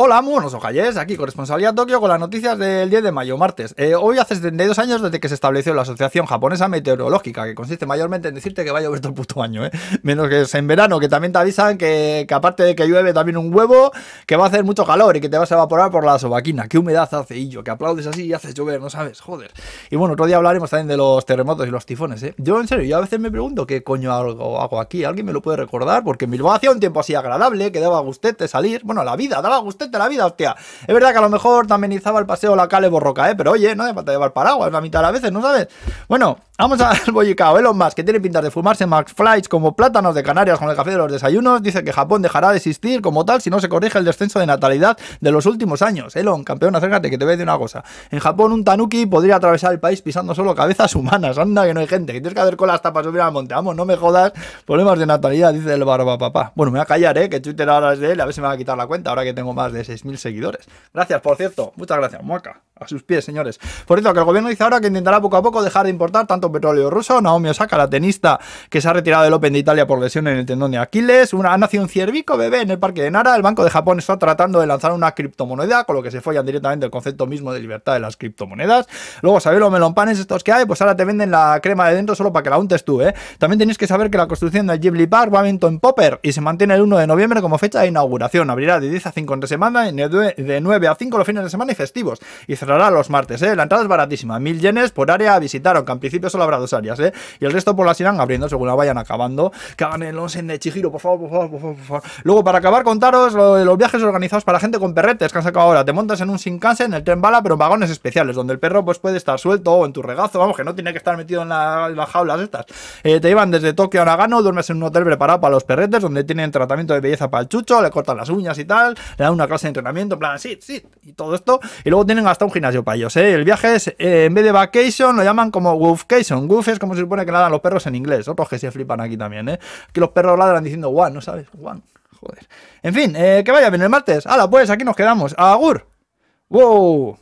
Hola, muy buenos ojayes, aquí corresponsalía Tokio con las noticias del 10 de mayo, martes. Eh, hoy hace 72 años desde que se estableció la Asociación Japonesa Meteorológica, que consiste mayormente en decirte que va a llover todo el puto año, ¿eh? Menos que es en verano, que también te avisan que, que, aparte de que llueve también un huevo, que va a hacer mucho calor y que te vas a evaporar por la sobaquina. Qué humedad hace, yo, que aplaudes así y haces llover, no sabes, joder. Y bueno, otro día hablaremos también de los terremotos y los tifones, ¿eh? Yo, en serio, yo a veces me pregunto qué coño hago, hago aquí, ¿alguien me lo puede recordar? Porque en Bilbao hacía un tiempo así agradable, que daba gustete salir, bueno, la vida, daba gustete la vida, hostia. Es verdad que a lo mejor te amenizaba el paseo la calle borroca, ¿eh? Pero oye, no hace falta llevar paraguas la mitad de las veces, ¿no sabes? Bueno, vamos al bollicao. Elon Musk, que tiene pinta de fumarse Max Flights como plátanos de Canarias con el café de los desayunos, dice que Japón dejará de existir como tal si no se corrige el descenso de natalidad de los últimos años. Elon, campeón, acércate que te voy a decir una cosa. En Japón un tanuki podría atravesar el país pisando solo cabezas humanas. Anda que no hay gente, que tienes que hacer cola hasta para subir al monte. Vamos, no me jodas. Problemas de natalidad, dice el barba papá. Bueno, me voy a callar, ¿eh? Que Twitter ahora es de él, a ver si me va a quitar la cuenta ahora que tengo más de 6.000 seguidores. Gracias, por cierto. Muchas gracias, Muaca. A sus pies, señores. Por cierto, que el gobierno dice ahora que intentará poco a poco dejar de importar tanto petróleo ruso. Naomi Osaka, la tenista que se ha retirado del Open de Italia por lesión en el tendón de Aquiles. Una, ha nacido un ciervico bebé en el parque de Nara. El Banco de Japón está tratando de lanzar una criptomoneda, con lo que se follan directamente el concepto mismo de libertad de las criptomonedas. Luego, ¿sabéis los melonpanes estos que hay? Pues ahora te venden la crema de dentro solo para que la untes tú, ¿eh? También tenéis que saber que la construcción del Ghibli Park va a en Popper y se mantiene el 1 de noviembre como fecha de inauguración. Abrirá de 10 a 5 entre semana y de 9 a 5 los fines de semana y festivos. Y cerrará los martes, ¿eh? La entrada es baratísima, mil yenes por área a visitar, aunque en principio solo habrá dos áreas, ¿eh? Y el resto por las irán abriendo según la vayan acabando. Que hagan el onsen de Chihiro, por favor, por favor, por favor, por favor. Luego, para acabar, contaros los viajes organizados para gente con perretes que han sacado ahora. Te montas en un Shinkansen, el tren bala, pero en vagones especiales, donde el perro pues puede estar suelto o en tu regazo, vamos, que no tiene que estar metido en, la, las jaulas estas. Eh, te llevan desde Tokio a Nagano, duermes en un hotel preparado para los perretes, donde tienen tratamiento de belleza para el chucho, le cortan las uñas y tal, le dan una clase de entrenamiento, en plan, sí, sí, y todo esto. Y luego tienen hasta un gimnasio para ellos, ¿eh? El viaje es, eh, en vez de vacation, lo llaman como woofcation. Woof es como se supone que ladran los perros en inglés. Otros que se flipan aquí también, ¿eh? Que los perros ladran diciendo one, ¿no sabes? One. Joder. En fin, eh, que vaya bien el martes. Hala, pues aquí nos quedamos. Agur. Wow.